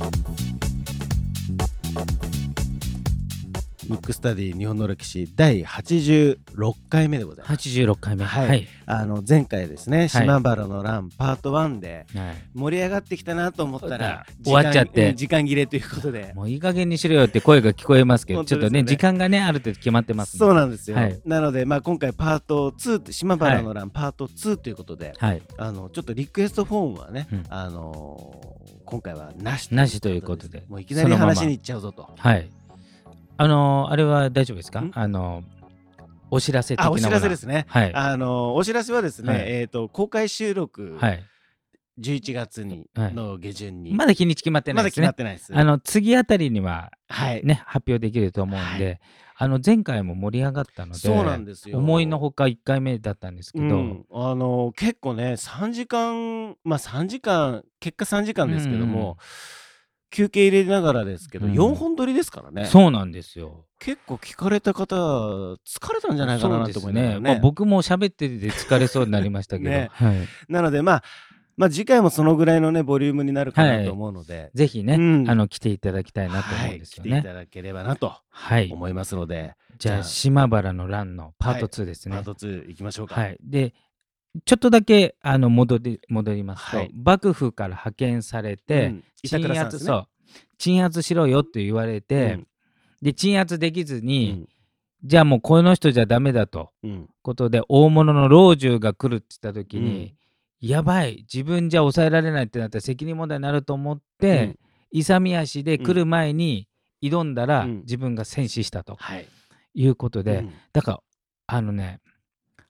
Thank you. ムックスタディ日本の歴史第86回目でございます。86回目。はい。はい。あの前回ですね、島原の乱パート1ではい。盛り上がってきたなと思ったら終わっちゃって。時間切れということで。もういい加減にしろよって声が聞こえますけど、ね。ちょっとね、時間がね、ある程度決まってますんで。そうなんですよ、はい。なので、まあ、今回パート2島原の乱パート2ということで、はい。あのちょっとリクエストフォームはね、うん。あのー今回はなしなしということで。もういきなり話に行っちゃうぞと。はい。あのーあれは大丈夫ですか？ん？あのーお知らせ的なあお知らせですね。はい。あのーお知らせはですね、はいえっ、と公開収録、はい。11月に、はいの下旬にまだ日にち決まってなまだ決まいですね。ってないです。あの、次あたりにははい、ね、発表できると思うんで、あの、前回も盛り上がったので、そうなんですよ。思いのほか1回目だったんですけど、うんあのー結構ね3時間まあ3時間結果3時間ですけども、休憩入れながらですけど、うん。4本撮りですからね。そうなんですよ。結構聞かれた方疲れたんじゃないかなと思いながらね。まあ、僕も喋ってて疲れそうになりましたけど、ね。はい。なのでまあまあ次回もそのぐらいのねボリュームになるかなと思うので、ぜひね、うん。あの来ていただきたいなと思うんですよね。はい、来ていただければなとはい。思いますので、じゃあ、じゃあ。島原の乱のパート2ですね。パート2いきましょうか。はい。で、ちょっとだけあの戻り戻りますと、はい。幕府から派遣されて、うん。板鎮倉さんですね。圧そう。鎮圧しろよって言われて、うん。で鎮圧できずうに、ん。じゃあもうこの人じゃダメだと。うん。ことで大物の老中が来るって言った時に、やばい自分じゃ抑えられないってなったら責任問題になると思って、勇み足で来る前に挑んだら、うん。自分が戦死したとはい。いうことで、うん。だからあのね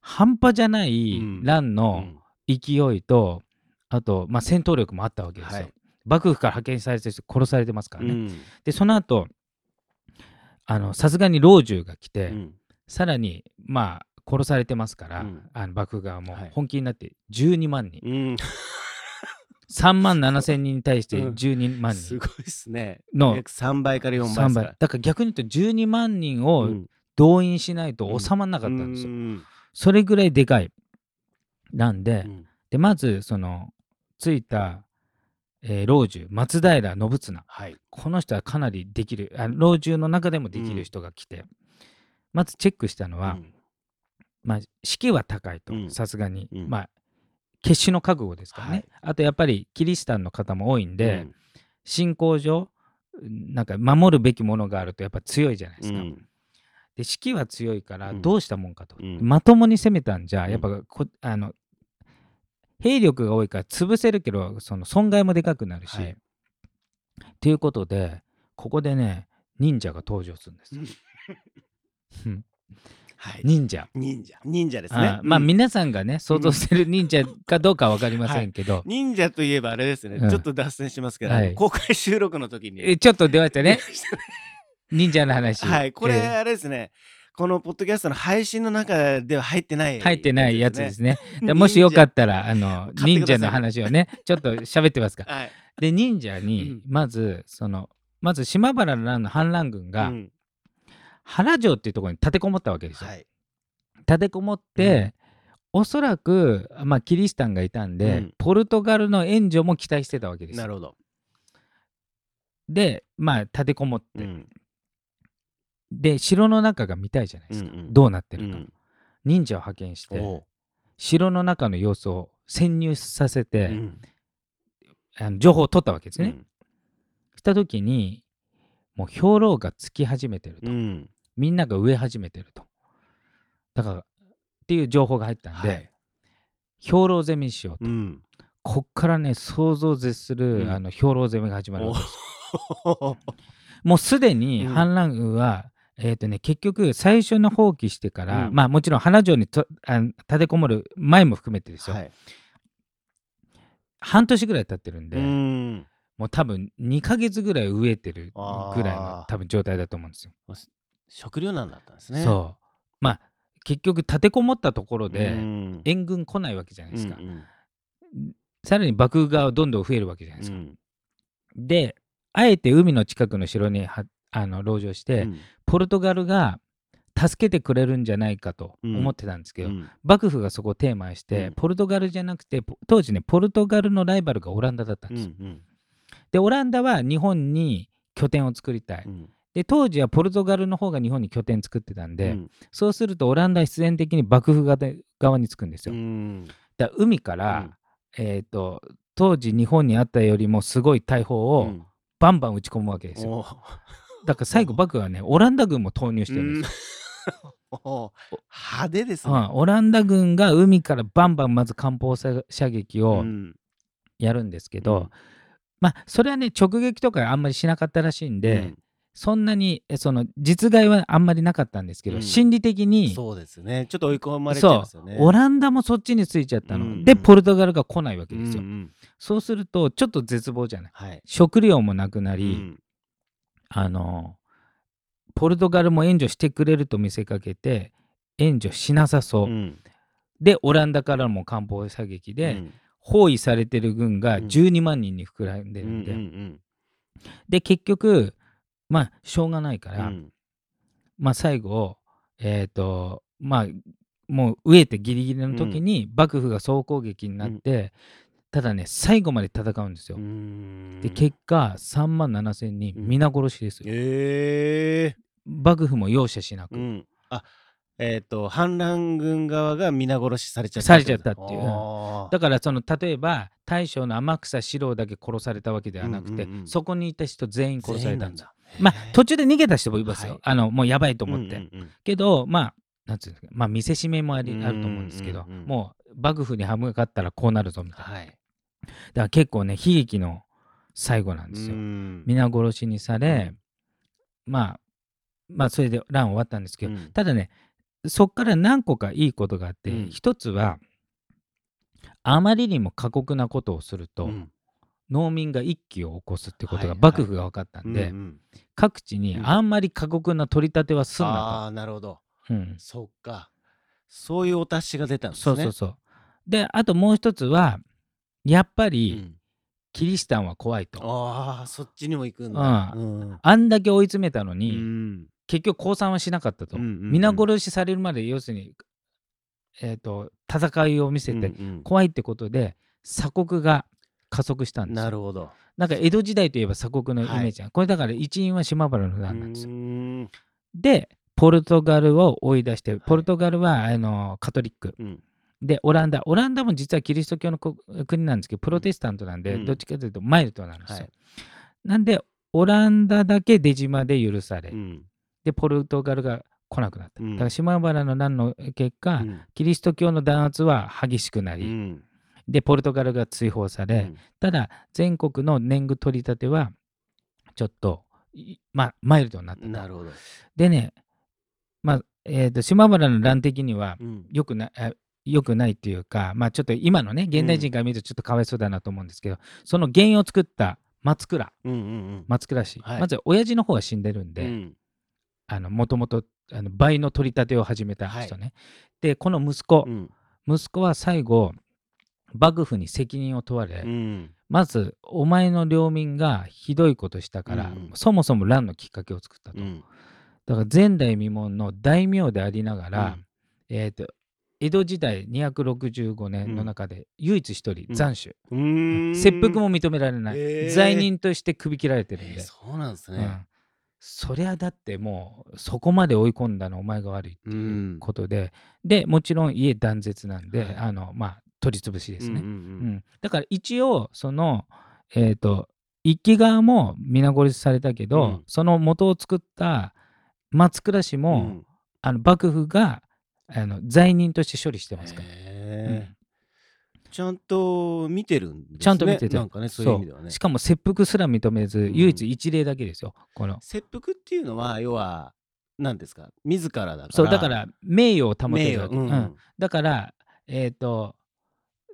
半端じゃないうん。う乱のん。勢いと、あと、まあ、戦闘力もあったわけですよ。はい。幕府から派遣されて人殺されてますからね。うん。でその後あのさすがに老中が来て、うん。さらにまあ殺されてますから、うん。あの幕府側もはい。本気になって12万人、うん。3万7千人に対してうん。12万人。すごいですね。の。約3倍から4倍3ですか。ら。倍。だから逆に言うと12万人をうん。動員しないと収まらなかったんですよ、うんそれぐらいでかい。なんで,、うん。でまずそのついた、えー老中松平信綱。はい。この人はかなりできるあ老中の中でもできる人が来て、まずチェックしたのは、うん。まあ、士気は高いとうん。さすがに、うん。まあ決死の覚悟ですからね、はい。あとやっぱりキリシタンの方も多いんで、うん。信仰上なんか守るべきものがあるとやっぱ強いじゃないですか。うんで士気は強いからうん。どうしたもんかと、うん。まともに攻めたんじゃうん。やっぱこ、あの兵力が多いから潰せるけどその損害もでかくなるし。はい。ということでここでね忍者が登場するんですはい。忍者。忍者。忍者ですね。あ。まあうん。皆さんがね想像してる忍者かどうかは分かりませんけど、忍者といえばあれですね、うん。ちょっと脱線しますけど、はい。公開収録の時に。えちょっと出ましたね忍者の話。はい、これ、えあれですね、このポッドキャストの配信の中では入ってない、ー入ってないやつですね。もしよかったらあの忍者の話をねちょっと喋ってますから。はい。で忍者うにんまずそのまず島原の乱の反乱軍がうん原城っていうところに立てこもったわけですよ。はい。立てこもって、おそらく、まあ、キリシタンがいたんで、うんポルトガルの援助も期待してたわけですよ。なるほど。でまあ立てこもって、うんで城の中が見たいじゃないですか、うんうん。どうなってるか、うん忍者を派遣して城の中の様子を潜入させて、うん。あの情報を取ったわけですね。うん。した時にもう兵糧がつき始めてると、うん。みんなが植え始めてると。だからっていう情報が入ったんで、はい。兵糧攻めにしようと、うん。こっからね想像を絶する、うん。あの兵糧攻めが始まるおわけです。もうすでにうん。反乱軍は、えーとね、結局最初の放棄してから、うん。まあもちろん花城にとあの立てこもる前も含めてですよ、はい。半年ぐらい経ってるんで、うん。もう多分2ヶ月ぐらい植えてるぐらいの多分状態だと思うんですよ。食糧難だったんですね。そう。まあ結局立てこもったところで、うん。援軍来ないわけじゃないですか、うんさらに幕府側はどんどん増えるわけじゃないですか、うん。であえて海の近くの城にはあの籠城して、うんポルトガルが助けてくれるんじゃないかとうん。思ってたんですけど、うん。幕府がそこをテーマにして、うん。ポルトガルじゃなくてポ当時ねポルトガルのライバルがオランダだったんうですよ、んでオランダは日本に拠点を作りたい、うん。で当時はポルトガルの方が日本に拠点作ってたんで、うん。そうするとオランダは必然的に幕府側につくんですうよ。ん。だから海から、えー、と当時日本にあったよりもすごい大砲をうん。バンバン打ち込むわけですよ。おだから最後幕府はねオランダ軍も投入してるんですよ。お派手ですね。うん。オランダ軍が海からバンバンまず艦砲射射撃をうん。やるんですけど、うん。まあそれはね直撃とかあんまりしなかったらしいんで、うん。そんなにえその実害はあんまりなかったんですけど、うん。心理的にそうですね。ちょっと追い込まれちゃいますよね。オランダもそっちについちゃったの、うん。でポルトガルが来ないわけですよ、うんうん。そうするとちょっと絶望じゃない。はい。食料もなくなり、うんあのポルトガルも援助してくれると見せかけて援助しなさそう、うん。でオランダからも艦砲射撃で、うん。包囲されてる軍がうん。12万人に膨らんでるんで、うんうんで結局まあしょうがないから、うん。まあ最後えっ、とまあもう飢えてギリギリの時に幕府が総攻撃になって、ただね最後まで戦うんですよ。うん。で結果3万7千人うん。皆殺しですよ。ええ幕府も容赦しなく。うん。あえっと反乱軍側が皆殺しされちゃったされちゃったっていう。だからその例えば大将の天草四郎だけ殺されたわけではなくて、うんうんうん。そこにいた人全員殺されたんですよ。全員まあ途中で逃げた人もいますよ。はい。あのもうやばいと思って。うんうんうんけどまあなんつうんですかまあ見せしめもありうんあると思うんですけど、うんうんうんもう幕府に歯向かったらこうなるぞみたいな。はいだから結構ね悲劇の最後なんですよ。うん。皆殺しにされ、まあまあそれで乱終わったんですけど、うん。ただねそっから何個かいいことがあって、うん。一つはあまりにも過酷なことをすると、うん。農民が一揆を起こすってことがはい幕府が分かったんで、うんうん。各地にあんまり過酷な取り立てはすんなああなるほど。と。うん。そっか。そういうお達しが出たんですね。そうそうそう。であともう一つはやっぱうりん。キリシタンは怖いと。ああそっちにも行くんだ。ううん。あんだけ追い詰めたのうに、ん。結局降参はしなかったと。うんうんうん。皆殺しされるまで要するに、えー、と戦いを見せてうん怖いってことで鎖国が加速したうんんですよ。なるほど。なんか江戸時代といえば鎖国のイメージが、これだから一因は島原の乱なんですよ。うーん。でポルトガルを追い出してポルトガルは、あのカトリック。うんでオランダオランダも実はキリスト教のこ国なんですけどプロテスタントなんで、うん。どっちかというとマイルドなんですよ。はい。なんでオランダだけ出島で許され、うん。でポルトガルが来なくなった。うん。だから島原の乱の結果、うん。キリスト教の弾圧は激しくなり、うん。でポルトガルが追放され、うん。ただ全国の年貢取り立てはちょっといまあマイルドになった。となるほど。でねまあえーと島原の乱的にはうん。よくなあよくないっていうかまあちょっと今のね現代人から見るとちょっとかわいそうだなと思うんですけど、その原因を作った松倉。うんうん松倉氏、はい。まず親父の方は死んでるんで、うん。あのもともとあの倍の取り立てを始めた人ね、でこの息子、うん。息子は最後幕府に責任を問われ、うん。まずお前の領民がひどいことしたから、うんうん。そもそも乱のきっかけを作ったと、うん。だから前代未聞の大名でありながら、うん。えー、と江戸時代265年の中で唯一一人うん。斬首、切腹も認められない、へー罪人として首切られてるんで、えーそうなんですね。うん。そりゃだってもうそこまで追い込んだのお前が悪いってういうんことで、でもちろん家断絶なんで、はい。あのまあ取り潰しですね、うんうんうん。だから一応そのえっ、と一揆側も皆殺しされたけど、うん。その元を作った松倉氏うんも、うん。あの幕府があの罪人として処理してますから、へー。ちゃんと見てるんですね。ちゃんと見てて。なんかねそういう意味ではね。しかも切腹すら認めず、ん。唯一一例だけですよこの。切腹っていうのは要は何ですか？自らだから。そうだから名誉を保てるわけ、うん。うん。だからえっ、と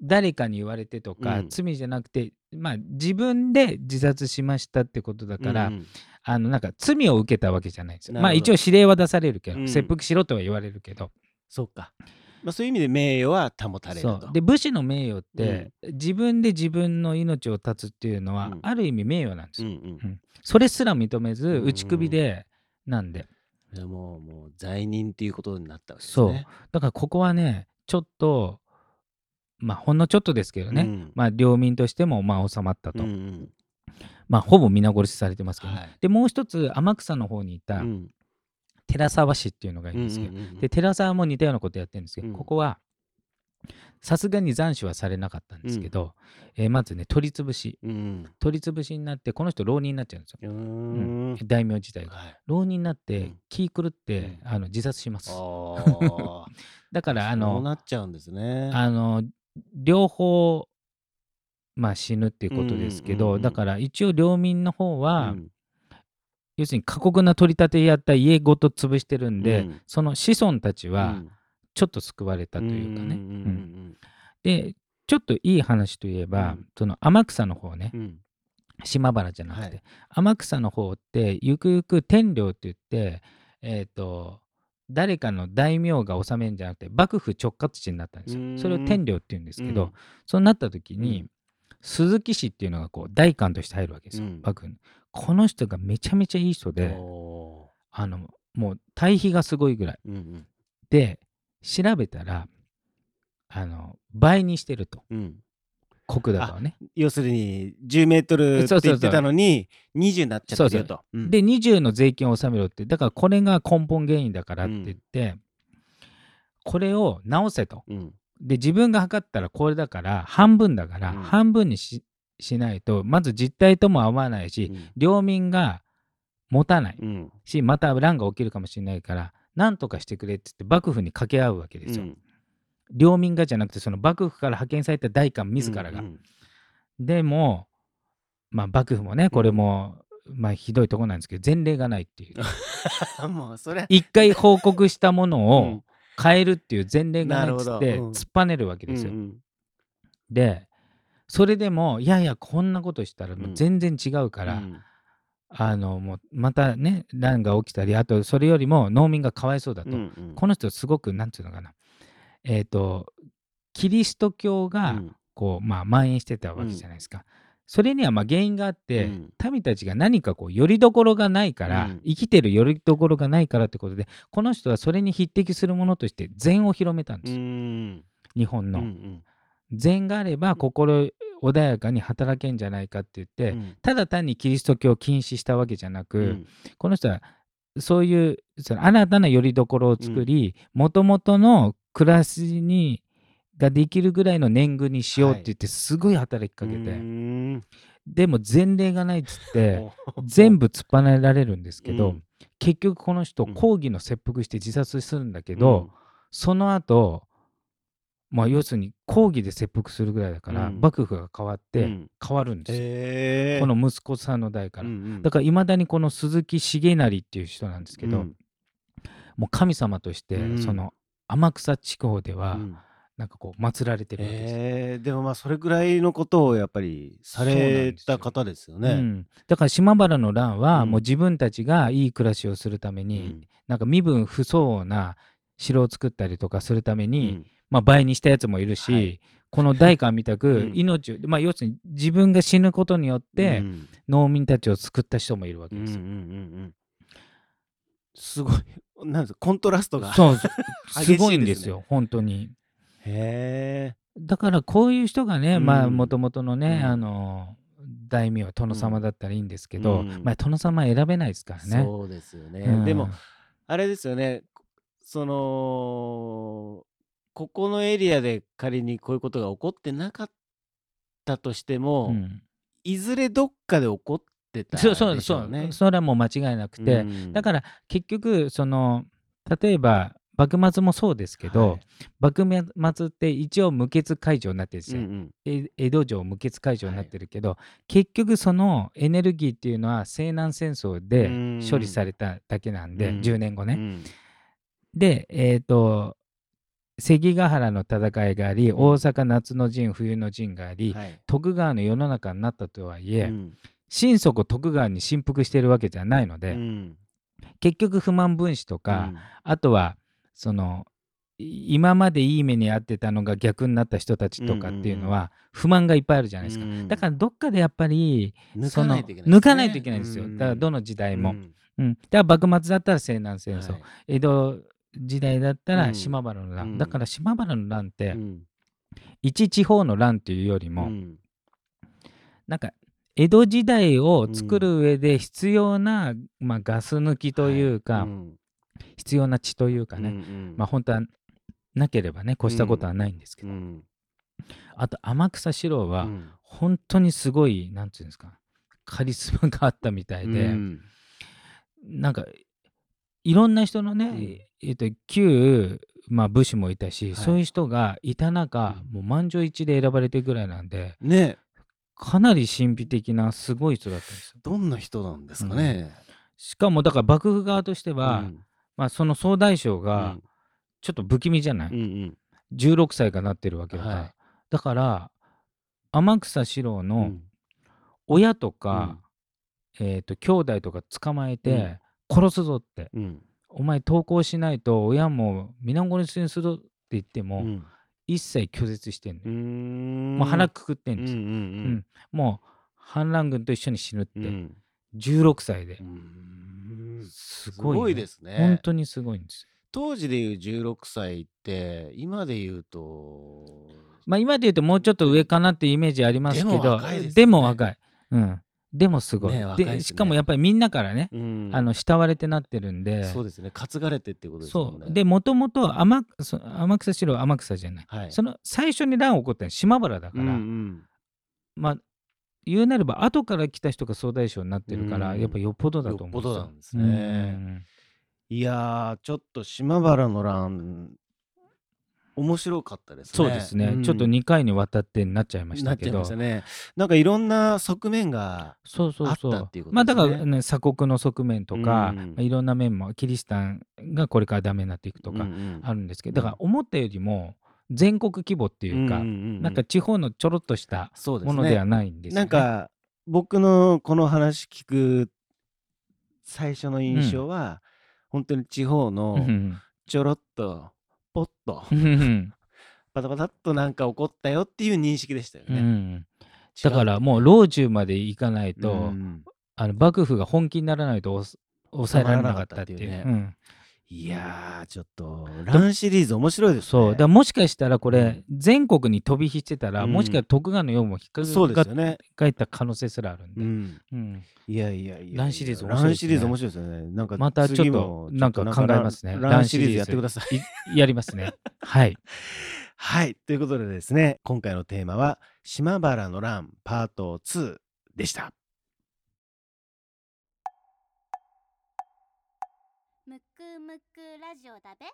誰かに言われてとか、うん。罪じゃなくてまあ自分で自殺しましたってことだから、うんあのなんか罪を受けたわけじゃないんですよ。なるほど。まあ一応指令は出されるけど、うん。切腹しろとは言われるけど、そうか。まあそういう意味で名誉は保たれるそとう。で武士の名誉って、自分で自分の命を絶つっていうのは、うん。ある意味名誉なんですよ。うんうん。うん。それすら認めずうん打ち首で、なんで。いやもうもう罪人っていうことになったわけですそう。ねだからここはねちょっとまあほんのちょっとですけどね、うん。まあ領民としてもまあ収まったと。うんうん。まあほぼ皆殺しされてますけど、ね。はい。でもう一つ天草の方にいたうん寺沢氏っていうのがいるんですけど、うんうんうんで寺沢も似たようなことやってるんですけど、うん。ここはさすがに斬首はされなかったんですけど、えーまずね取り潰し。うん取り潰しになってこの人浪人になっちゃうんですよ、うん。ん大名時代が。はい。浪人になってうん。気狂って、あの自殺します。だからあそうのなっちゃうんですね。あの両方まあ死ぬっていうことですけど、うんうんうんだから一応領民の方は、うん要するに過酷な取り立てやった家ごと潰してるんで、うん。その子孫たちはうん。ちょっと救われたというかね。でちょっといい話といえば、うん。その天草の方ね。島原じゃなくて、はい。天草の方ってゆくゆく天領って言ってえっ、と誰かの大名が治めるんじゃなくて幕府直轄地になったんですよ。それを天領って言うんですけど、うん。そうなった時に、うん。鈴木氏っていうのがこう大官として入るわけですよ、うん。幕府に。この人がめちゃめちゃいい人でおあのもう対比がすごいぐらい。ーうん。で調べたらあの倍にしてると。うん。うん国高をね。要するに10メートルってそうそうそう。言ってたのに20になっちゃってるよと。うん。で20の税金を納めろって。だからこれが根本原因だからって言って、これを直せと。うん。で自分が測ったらこれだから半分だからうん。半分にし,、しないとまず実態とも合わないし、領民が持たないうん。しまた乱が起きるかもしれないから何とかしてくれって言って幕府に掛け合うわけですよ。うん。領民がじゃなくてその幕府から派遣された大官自らが。うんでも、まあ、幕府もねこれも、まあ、ひどいとこなんですけど前例がないっていう。う んもうそれ。一回報告したものうをん。変えるっていう前例がないっつって突っぱねるわけですよ。うんうん。でそれでもいやいやこんなことしたらもう全然違うから、うん。あのもうまたね乱が起きたりあとそれよりも農民がかわいそうだと、うんうん。この人すごくなんていうのかな。えっ、とキリスト教が、うん。こうまあ蔓延してたわけじゃないですか。それにはまあ原因があって、うん。民たちが何かこうよりどころがないから、うん。生きてるよりどころがないからってことでこの人はそれに匹敵するものとして禅を広めたんでうすよ、ん。日本の。うん禅があれば心穏やかに働けんじゃないかって言って、うん。ただ単にキリスト教を禁止したわけじゃなく、うん。この人はそういうその新たなよりどころを作りもともとの暮らしにができるぐらいの年貢にしようって言ってすごい働きかけて、うん。でも前例がないっつって お。全部突っぱねられるんですけど、うん。結局この人うん。抗議の切腹して自殺するんだけど、その後まあ要するに抗議で切腹するぐらいだから、うん。幕府が変わっうてん。変わるんですよ、へー。この息子さんの代から。うんうん。だからいまだにこの鈴木重成っていう人なんですけど、うん。もう神様として、うん。その天草地方ではうん。なんかこう祀られてるわけですよ。えー。でもまあそれぐらいのことをやっぱりされた方ですようね。ん、だから島原の乱はうん。もう自分たちがいい暮らしをするために、うん。なんか身分不相応な城を作ったりとかするためうに、んまあ、倍にしたやつもいるし、はいこの大官みたくうん命を、まあ、要するに自分が死ぬことによってうん農民たちを救った人もいるわけですよ。うんうんうんうんすごいなんですかコントラストが。そう すごいんですよ本当に。へえ。だからこういう人がね、うんまあもともとのね、うんあの大名殿様だったらいいんですけど、うんまあ殿様選べないですからね。そうですよね。うんでもあれですよね。そのここのエリアで仮にこういうことが起こってなかったとしても、うん。いずれどっかで起こってたそうそうでしそう、ょう。ね。それはもう間違いなくて、だからら結局その例えば幕末もそうですけど、幕末って一応無血開城になってるんですよ、うんうん。え江戸城無血開城になってるけど、結局そのエネルギーっていうのは西南戦争でうん。処理されただけなんで、うん。10年後ね。うん。でえっ、と関ヶ原の戦いがあり、うん。大阪夏の陣冬の陣があり、はい。徳川の世の中になったとはいえ、うん。心底徳川に振服してるわけじゃないので、うん。結局不満分子とか、あとはそのい今までいい目に遭ってたのが逆になった人たちとかっていうのは不満がいっぱいあるじゃないですか。うん。だからどっかでやっぱり抜かないといけない抜かないといけないんですよ。うんだからどの時代も。うん。うん。だから幕末だったら西南戦争、はい。江戸時代だったらうん。島原の乱、うん。だから島原の乱って、うん。一地方の乱っていうよりも、うん。なんか江戸時代を作る上で必要な、まあ、ガス抜きというか、うん。必要な血というかね、うんうん。まあ本当はなければね越したことはないんですけど、うん。あと天草四郎はうん。本当にすごいなんていうんですかカリスマがあったみたいで、うん。なんかいろんな人のね、うん。えっと旧、まあ、武士もいたし、はい。そういう人がいた中、うん。もう満場一致で選ばれてるぐらいなんでね。かなり神秘的なすごい人だったんですよ。どんな人なんですかね。しかもだから幕府側としては、うん。まあ、その総大将うがん。ちょっと不気味じゃない、うんうん。16歳がなってるわけだから、はい。だから天草四郎うのん。親とか、えー、と兄弟とか捕まえて殺すぞって、うん。お前投降しないと親も皆殺しにするって言っても、うん。一切拒絶してんのうよ、ん。もう腹くくってんですよ、うんうん。うん。もう反乱軍と一緒に死ぬって、うん。うん16歳で、うん。すごい,、ですね。本当にすごいんですよ。当時でいう16歳って今で言うとまあ今で言うともうちょっと上かなっていうイメージありますけどでも若いですよね。でも若い。うんでもすごい、ね若いですね。でしかもやっぱりみんなからね、うん。あの慕われてなってるんで。そうですね。担がれてってことですね。そう。でもともと天草四郎は天草じゃない、はい。その最初に乱起こったのは島原だから、うんうん。まあ言うなれば後から来た人が総大将になってるから、うんやっぱよっぽどだと思うよっぽどなんですね。うん。いやーちょっと島原の乱面白かったですね。そうですね、ん。ちょっと2回にわたってなっちゃいましなっちゃいたけどましたね。なんかいろんな側面がそうそうそう。あったっていうことまあだですねからね鎖国の側面とか、うん。まあいろんな面もキリシタンがこれからダメになっていくとかうんうん。あるんですけど、だから思ったよりも全国規模っていうか、んんん。なんか地方のちょろっとしたものではないんですよ、ね。なんか僕のこの話聞く最初の印象は、本当に地方うのん。ちょろっとポッと。うん。うんパタパタっとなんか起こったよっていう認識でしたようね。んだからもう老中まで行かないと、うん。あの幕府が本気にならないと抑えられなかったっていうね。うんいやーちょっとランシリーズ面白いですね。そう。だからもしかしたらこれ、うん。全国に飛び火してたら、うん。もしかしたら徳川の世も引っかそうですよね。かった可能性すらあるんで、うん。うん。いやいやいやランシリーズ面白いですね。ランシリーズ面白いですよね。なんかまたちょっ次ともなんか考えますね。ランランシリーズやってください。い やりますね。はい。はい。ということでですね、今回のテーマは、島原の乱パート2でした。むくラジオだべ。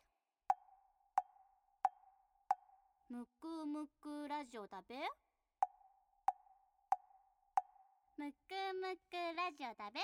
むくむくラジオだべ。むくむくラジオだべ。